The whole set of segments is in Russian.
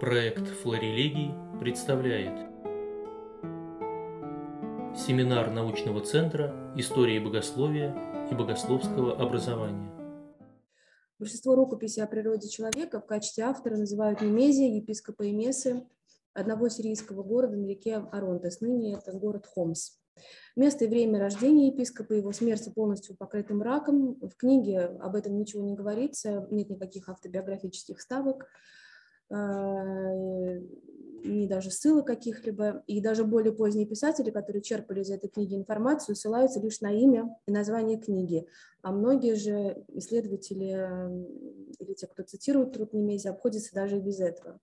Проект «Флорелегий» представляет Семинар научного центра истории богословия и богословского образования. Большинство рукописей о природе человека в качестве автора называют Немезия, епископа Эмесы, одного сирийского города на реке Аронтес. Ныне это город Хомс. Место и время рождения епископа, его смерти полностью покрыты мраком. В книге об этом ничего не говорится, нет никаких автобиографических ставок, ни даже ссылок каких-либо. И даже более поздние писатели, которые черпали из этой книги информацию, ссылаются лишь на имя и название книги. А многие же исследователи или те, кто цитирует труд Немези, обходятся даже и без этого.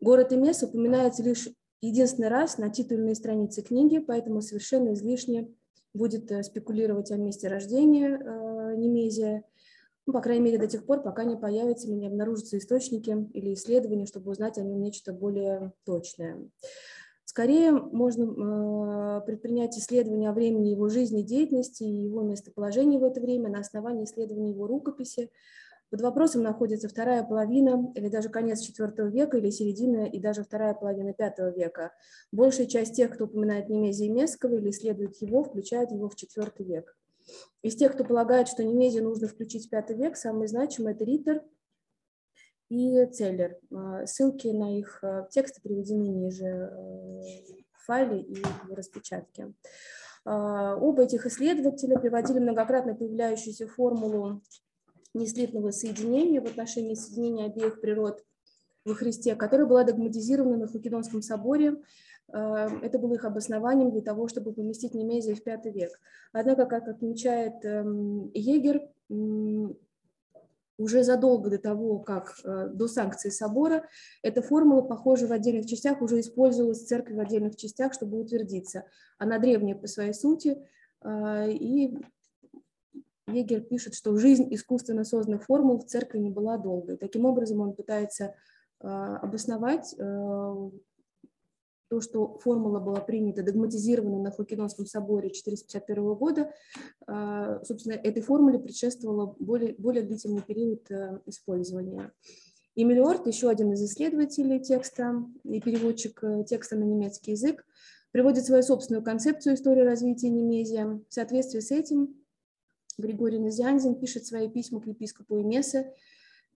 Город Эмес упоминается лишь единственный раз на титульной странице книги, поэтому совершенно излишне будет э, спекулировать о месте рождения э, Немезия, ну, по крайней мере, до тех пор, пока не появятся или не обнаружатся источники или исследования, чтобы узнать о нем нечто более точное. Скорее можно э, предпринять исследования о времени его жизни, деятельности и его местоположении в это время на основании исследований его рукописи, под вопросом находится вторая половина или даже конец IV века или середина и даже вторая половина V века. Большая часть тех, кто упоминает Немезия Мескова или исследует его, включают его в IV век. Из тех, кто полагает, что Немезию нужно включить в V век, самые значимые – это Риттер и Целлер. А, ссылки на их а, тексты приведены ниже э, в файле и в распечатке. А, оба этих исследователя приводили многократно появляющуюся формулу неслитного соединения в отношении соединения обеих природ во Христе, которая была догматизирована на Халкидонском соборе. Э, это было их обоснованием для того, чтобы поместить Немезия в V век. Однако, как отмечает эм, Егер, уже задолго до того, как э, до санкции собора, эта формула, похоже, в отдельных частях уже использовалась в церкви в отдельных частях, чтобы утвердиться. Она древняя по своей сути, э, и Егер пишет, что жизнь искусственно созданных формул в церкви не была долгой. Таким образом, он пытается обосновать то, что формула была принята, догматизирована на Халкидонском соборе 451 года, э, собственно, этой формуле предшествовало более, более длительный период использования. Эмиль Орт, еще один из исследователей текста и переводчик текста на немецкий язык, приводит свою собственную концепцию истории развития Немезия. В соответствии с этим Григорий Назианзин пишет свои письма к епископу Эмесе.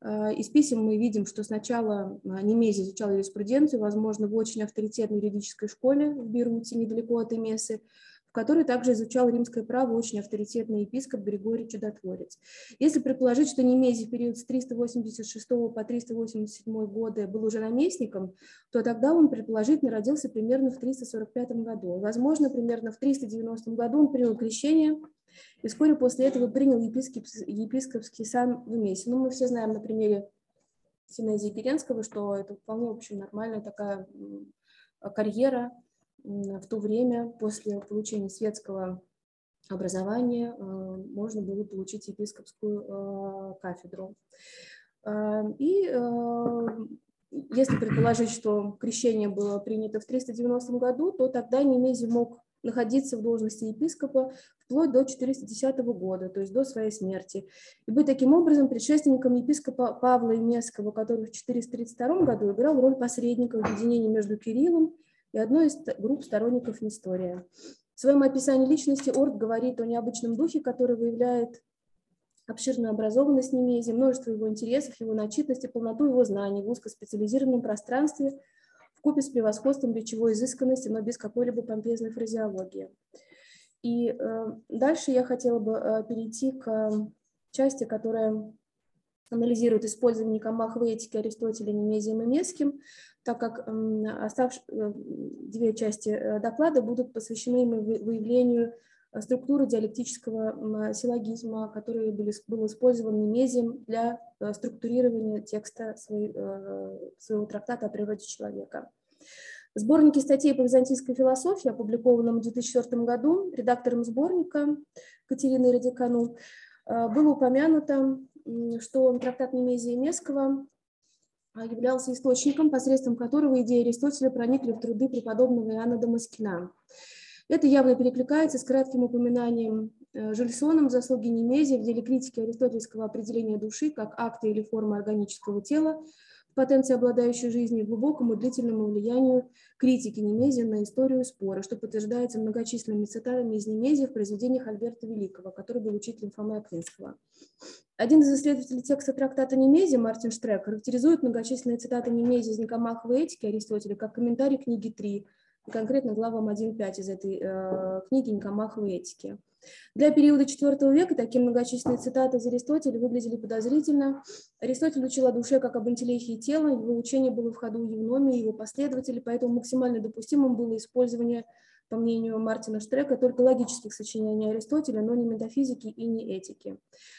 Э, из писем мы видим, что сначала э, Немези изучал юриспруденцию, возможно, в очень авторитетной юридической школе в Беруте, недалеко от Эмесы, в которой также изучал римское право очень авторитетный епископ Григорий Чудотворец. Если предположить, что Немезий в период с 386 по 387 годы был уже наместником, то тогда он, предположительно, родился примерно в 345 году. Возможно, примерно в 390 году он принял крещение – и вскоре после этого принял епископский, епископский сан в Месе. Ну, мы все знаем на примере Синезии Керенского, что это вполне, в общем, нормальная такая карьера в то время после получения светского образования э, можно было получить епископскую э, кафедру. Э, и если предположить, что крещение было принято в 390 году, то тогда Немезий мог находиться в должности епископа вплоть до 410 года, то есть до своей смерти, и быть таким образом предшественником епископа Павла Имесского, который в 432 году играл роль посредника в объединении между Кириллом и одной из групп сторонников Нестория. В своем описании личности Орд говорит о необычном духе, который выявляет обширную образованность Немези, множество его интересов, его начитанности, полноту его знаний в узкоспециализированном пространстве – купе с превосходством речевой изысканности, но без какой-либо помпезной фразеологии. И э, дальше я хотела бы э, перейти к э, части, которая анализирует использование Камаховой этики Аристотеля Немезием и Меским, так как э, оставшие э, две части э, доклада будут посвящены выявлению структуры диалектического силлогизма, который был использован Немезием для э, структурирования текста э, своего трактата о природе человека. В сборнике статей по византийской философии, опубликованном в 2004 году редактором сборника Катериной Радикану, э, было упомянуто, что трактат Немезия Мескова являлся источником, посредством которого идеи Аристотеля проникли в труды преподобного Иоанна Дамаскина. Это явно перекликается с кратким упоминанием э, Жильсоном заслуги Немезия в деле критики аристотельского определения души как акта или формы органического тела потенции обладающей жизнью, глубокому длительному влиянию критики Немезия на историю спора, что подтверждается многочисленными цитатами из Немезия в произведениях Альберта Великого, который был учителем Фомы Аквинского. Один из исследователей текста трактата Немезия, Мартин Штрек, характеризует многочисленные цитаты Немезия из Никомаховой этики Аристотеля как комментарий книги 3, и конкретно главам 1.5 из этой э, книги Никомаховой этики. Для периода IV века такие многочисленные цитаты из Аристотеля выглядели подозрительно. Аристотель учил о душе как об интеллехии тела, его учение было в ходу у Евномии, его последователей, поэтому максимально допустимым было использование по мнению Мартина Штрека, только логических сочинений Аристотеля, но не метафизики и не этики.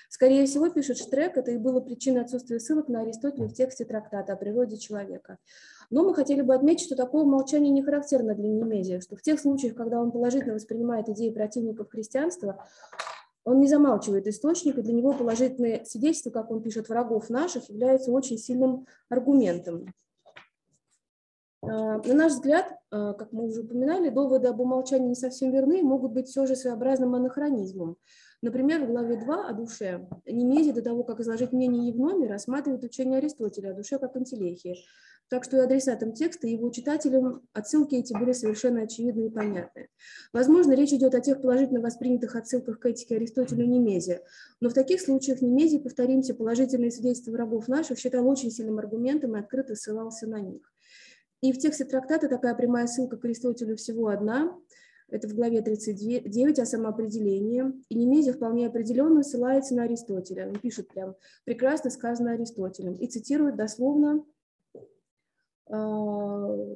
Скорее всего, пишет Штрек, это и было причиной отсутствия ссылок на Аристотеля в тексте трактата о природе человека. Но мы хотели бы отметить, что такое молчание не характерно для Немезия, что в тех случаях, когда он положительно воспринимает идеи противников христианства, он не замалчивает источник, и для него положительные свидетельства, как он пишет, врагов наших, являются очень сильным аргументом. А, на наш взгляд, а, как мы уже упоминали, доводы об умолчании не совсем верны и могут быть все же своеобразным анахронизмом. Например, в главе 2 о душе Немезия до того, как изложить мнение Евномия, рассматривает учение Аристотеля о душе как антилехии. Так что и адресатам текста, и его читателям отсылки эти были совершенно очевидны и понятны. Возможно, речь идет о тех положительно воспринятых отсылках к этике Аристотеля Немезия, но в таких случаях Немезий, повторимся, положительные свидетельства врагов наших считал очень сильным аргументом и открыто ссылался на них. И в тексте трактата такая прямая ссылка к Аристотелю всего одна, это в главе 39 о самоопределении. И Немезия вполне определенно ссылается на Аристотеля. Он пишет прям «прекрасно сказано Аристотелем» и цитирует дословно э,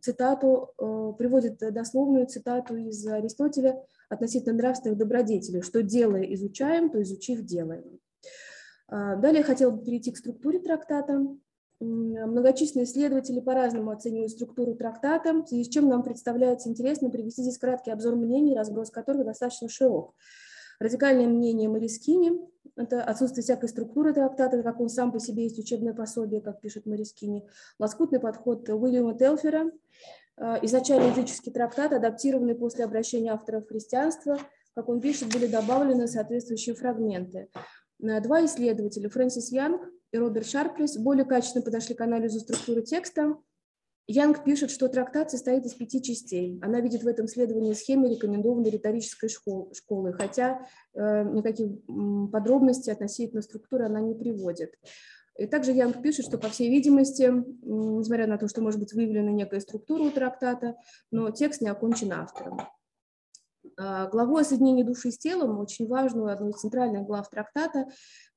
цитату, э, приводит дословную цитату из Аристотеля относительно нравственных добродетелей, что делая изучаем, то изучив делаем. Э, далее я хотела бы перейти к структуре трактата. Многочисленные исследователи по-разному оценивают структуру трактата, в связи с чем нам представляется интересно привести здесь краткий обзор мнений, разброс которых достаточно широк. Радикальное мнение Марискини – это отсутствие всякой структуры трактата, как он сам по себе есть учебное пособие, как пишет Марискини. Лоскутный подход Уильяма Телфера – изначально языческий трактат, адаптированный после обращения авторов в христианство, как он пишет, были добавлены соответствующие фрагменты. Два исследователя, Фрэнсис Янг и Роберт Шарплес более качественно подошли к анализу структуры текста. Янг пишет, что трактат состоит из пяти частей. Она видит в этом следовании схеме рекомендованной риторической школы, хотя э, никаких подробностей относительно структуры она не приводит. И также Янг пишет, что, по всей видимости, несмотря на то, что может быть выявлена некая структура у трактата, но текст не окончен автором. А, главу о соединении души с телом, очень важную, одну из центральных глав трактата,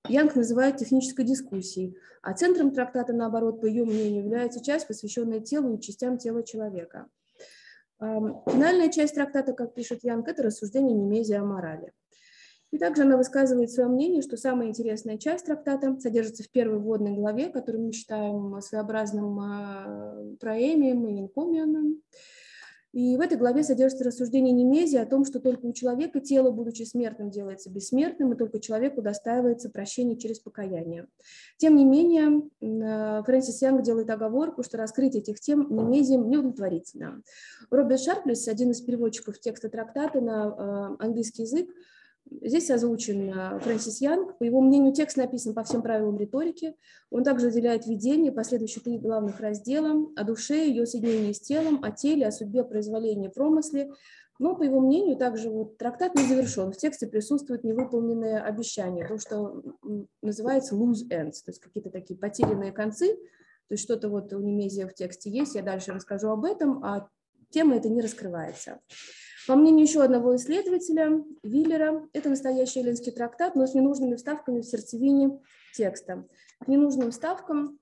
Янг называет технической дискуссией, а центром трактата, наоборот, по ее мнению, является часть, посвященная телу и частям тела человека. Финальная часть трактата, как пишет Янг, это рассуждение Немезия о морали. И также она высказывает свое мнение, что самая интересная часть трактата содержится в первой вводной главе, которую мы считаем своеобразным а, проэмием и инкомианом. И в этой главе содержится рассуждение Немезия о том, что только у человека тело, будучи смертным, делается бессмертным, и только человеку достаивается прощение через покаяние. Тем не менее, э, Фрэнсис Янг делает оговорку, что раскрытие этих тем Немезием неудовлетворительно. Роберт Шарплес, один из переводчиков текста трактата на э, английский язык, Здесь озвучен э, Фрэнсис Янг. По его мнению, текст написан по всем правилам риторики. Он также выделяет введение, последующие три главных раздела о душе, ее соединении с телом, о теле, о судьбе, произволении, промысле. Но, по его мнению, также вот трактат не завершен. В тексте присутствуют невыполненные обещания, то, что называется loose ends, то есть какие-то такие потерянные концы. То есть что-то вот у Немезия в тексте есть, я дальше расскажу об этом, а тема это не раскрывается. По мнению еще одного исследователя, Виллера, это настоящий эллинский трактат, но с ненужными вставками в сердцевине текста. К ненужным вставкам,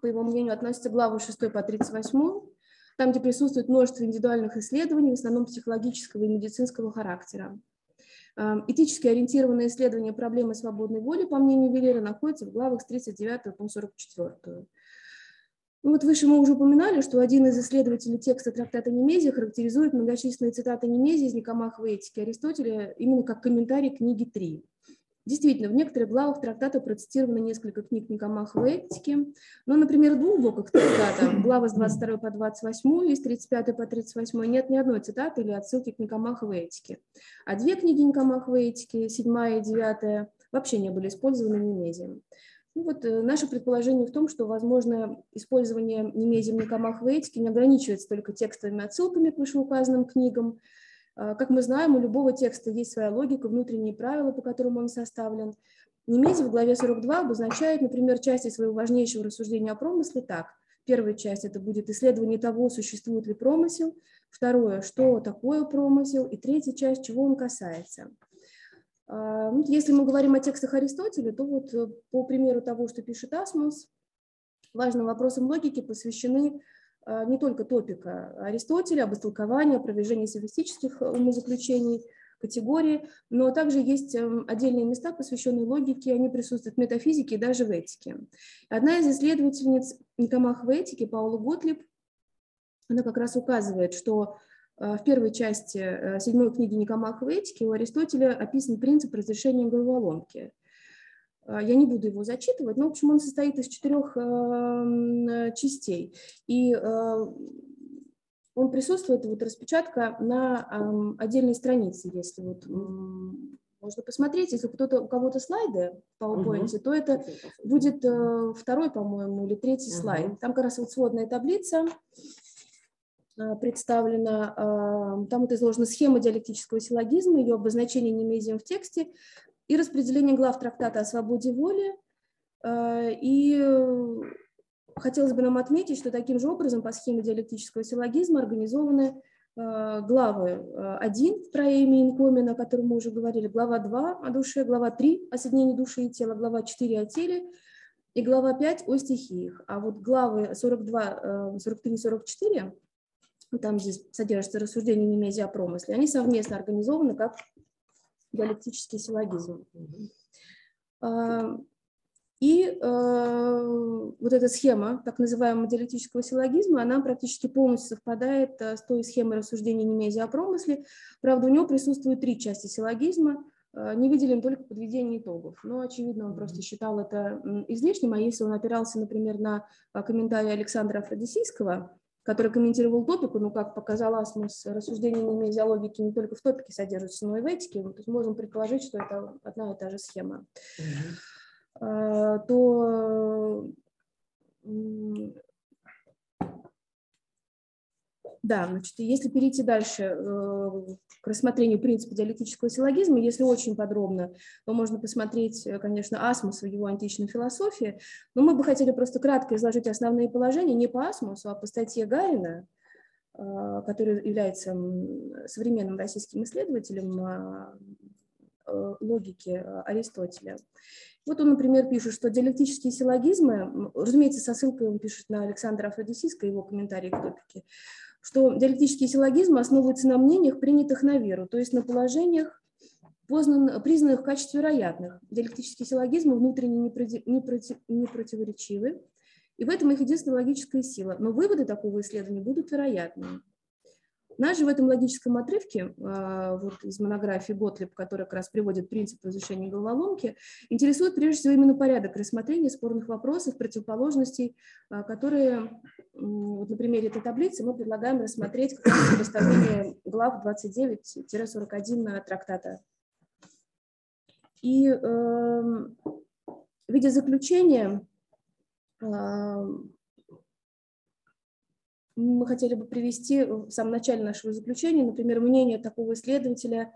по его мнению, относятся главы 6 по 38, там, где присутствует множество индивидуальных исследований, в основном психологического и медицинского характера. Эм, этически ориентированные исследования проблемы свободной воли, по мнению Виллера, находятся в главах с 39 по 44. Ну вот выше мы уже упоминали, что один из исследователей текста трактата Немезия характеризует многочисленные цитаты Немезии из Никомаховой этики Аристотеля именно как комментарий книги 3. Действительно, в некоторых главах трактата процитировано несколько книг Никомаховой этики, но, например, в двух блоках трактата, глава с 22 по 28 и с 35 по 38, нет ни одной цитаты или отсылки к Никомаховой этике. А две книги Никомаховой этики, 7 и 9, вообще не были использованы Немезием. Ну вот, э, наше предположение в том, что, возможно, использование немезием Никомах в этике не ограничивается только текстовыми отсылками к вышеуказанным книгам. А, как мы знаем, у любого текста есть своя логика, внутренние правила, по которым он составлен. Немези в главе 42 обозначает, например, части своего важнейшего рассуждения о промысле так. Первая часть – это будет исследование того, существует ли промысел. Второе – что такое промысел. И третья часть – чего он касается. А, ну, если мы говорим о текстах Аристотеля, то вот э, по примеру того, что пишет Асмус, важным вопросам логики посвящены а, не только топика Аристотеля, об истолковании, опровержении софистических умозаключений, категории, но также есть эм, отдельные места, посвященные логике, они присутствуют в метафизике и даже в этике. Одна из исследовательниц Никомах в этике, Паула Готлиб, она как раз указывает, что э, в первой части э, седьмой книги Никомах в этике у Аристотеля описан принцип разрешения головоломки. Э, я не буду его зачитывать, но, в общем, он состоит из четырех частей. И он присутствует, вот распечатка на эм, отдельной странице, если вот можно посмотреть, если кто-то, у кого-то слайды в PowerPoint, угу. то это будет э, второй, по-моему, или третий угу. слайд. Там как раз вот сводная таблица э, представлена, э, там вот изложена схема диалектического силлогизма, ее обозначение немезием в тексте и распределение глав трактата о свободе воли. Э, и Хотелось бы нам отметить, что таким же образом по схеме диалектического силлогизма организованы э, главы 1 э, про имя Инкомина, о котором мы уже говорили, глава 2 о душе, глава 3 о соединении души и тела, глава 4 о теле и глава 5 о стихиях. А вот главы 42, 43 и 44, там здесь содержится рассуждение Немезия о промысле, они совместно организованы как диалектический силлогизм. И э, вот эта схема так называемого диалектического силлогизма, она практически полностью совпадает э, с той схемой рассуждения Немезия о промысле. Правда, у него присутствуют три части силлогизма, э, не выделен только подведение итогов. Но, очевидно, он просто считал это излишним, а если он опирался, например, на э, комментарий Александра Афродисийского, который комментировал топику, ну, как показал Асмус, рассуждения Немезия о логике не только в топике содержатся, но и в этике, то есть можем предположить, что это одна и та же схема. Mm-hmm. Э, то да, значит, если перейти дальше э, к рассмотрению принципа диалектического силлогизма, если очень подробно, то можно посмотреть, э, конечно, Асмуса в его античной философии, но мы бы хотели просто кратко изложить основные положения не по Асмусу, а по статье Гарина, который является современным российским исследователем а, логики Аристотеля. Вот он, например, пишет, что диалектические силлогизмы, разумеется, со ссылкой он пишет на Александра Афродисийского, его комментарии к топике, что диалектические силлогизмы основываются на мнениях, принятых на веру, то есть на положениях, познан, признанных в качестве вероятных. Диалектические силлогизмы внутренне не, проти, не, проти, не противоречивы, и в этом их единственная логическая сила. Но выводы такого исследования будут вероятными. Нас же в этом логическом отрывке, а, вот из монографии Готлиб, который как раз приводит принцип разрешения головоломки, интересует прежде всего именно порядок рассмотрения спорных вопросов, противоположностей, а, которые, вот на примере этой таблицы мы предлагаем рассмотреть как раз представление глав 29-41 трактата. И э, в виде заключения а, мы хотели бы привести в самом начале нашего заключения, например, мнение такого исследователя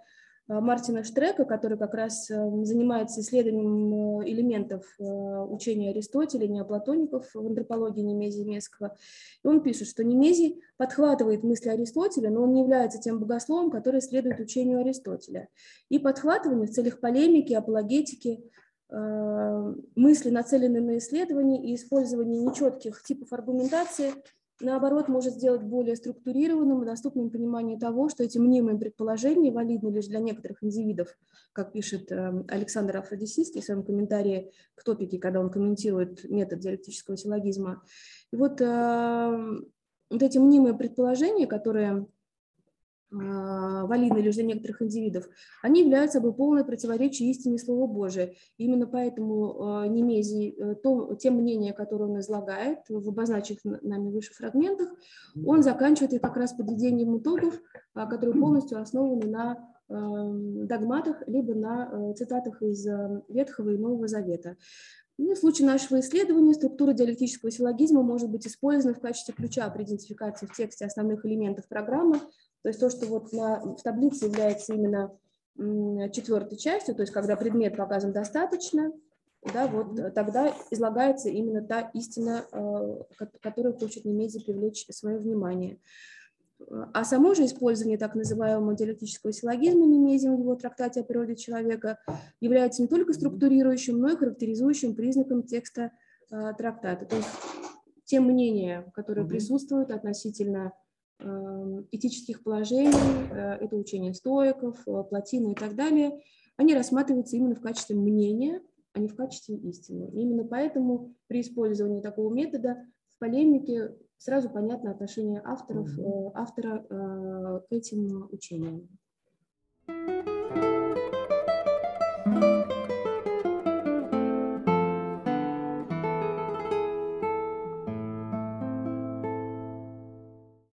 э, Мартина Штрека, который как раз э, занимается исследованием э, элементов учения Аристотеля, неоплатоников в антропологии Немезии Месского. И он пишет, что Немезий подхватывает мысли Аристотеля, но он не является тем богословом, который следует учению Аристотеля. И подхватывание в целях полемики, апологетики, мысли, нацеленные на исследование и использование нечетких типов аргументации – наоборот, может сделать более структурированным и доступным понимание того, что эти мнимые предположения валидны лишь для некоторых индивидов, как пишет эм, Александр Афродисийский в своем комментарии к топике, когда он комментирует метод диалектического силлогизма. И вот, эм, вот эти мнимые предположения, которые а, валидны лишь для некоторых индивидов, они являются собой полное противоречие истине Слова Божия. Именно поэтому а, Немезий, э, то, те мнения, которые он излагает в обозначенных нами выше фрагментах, он заканчивает их как раз подведением итогов, а, которые полностью основаны на догматах, либо на э, цитатах из э, Ветхого и Нового Завета. Ну, в случае нашего исследования структура диалектического силлогизма может быть использована в качестве ключа при идентификации в тексте основных элементов программы. То есть то, что вот на, в таблице является именно четвертой частью, то есть когда предмет показан достаточно, да, вот тогда излагается именно та истина, э, которую хочет Немези привлечь свое внимание. А само же использование так называемого диалектического силлогизма Немезием в его трактате о природе человека является не только структурирующим, но и характеризующим признаком текста э, трактата. То есть те мнения, которые присутствуют относительно э, этических положений, э, это учение стоиков, э, Платина и так далее, они рассматриваются именно в качестве мнения, а не в качестве истины. И именно поэтому при использовании такого метода в полемике сразу понятно отношение авторов, mm-hmm. автора э, к этим учениям.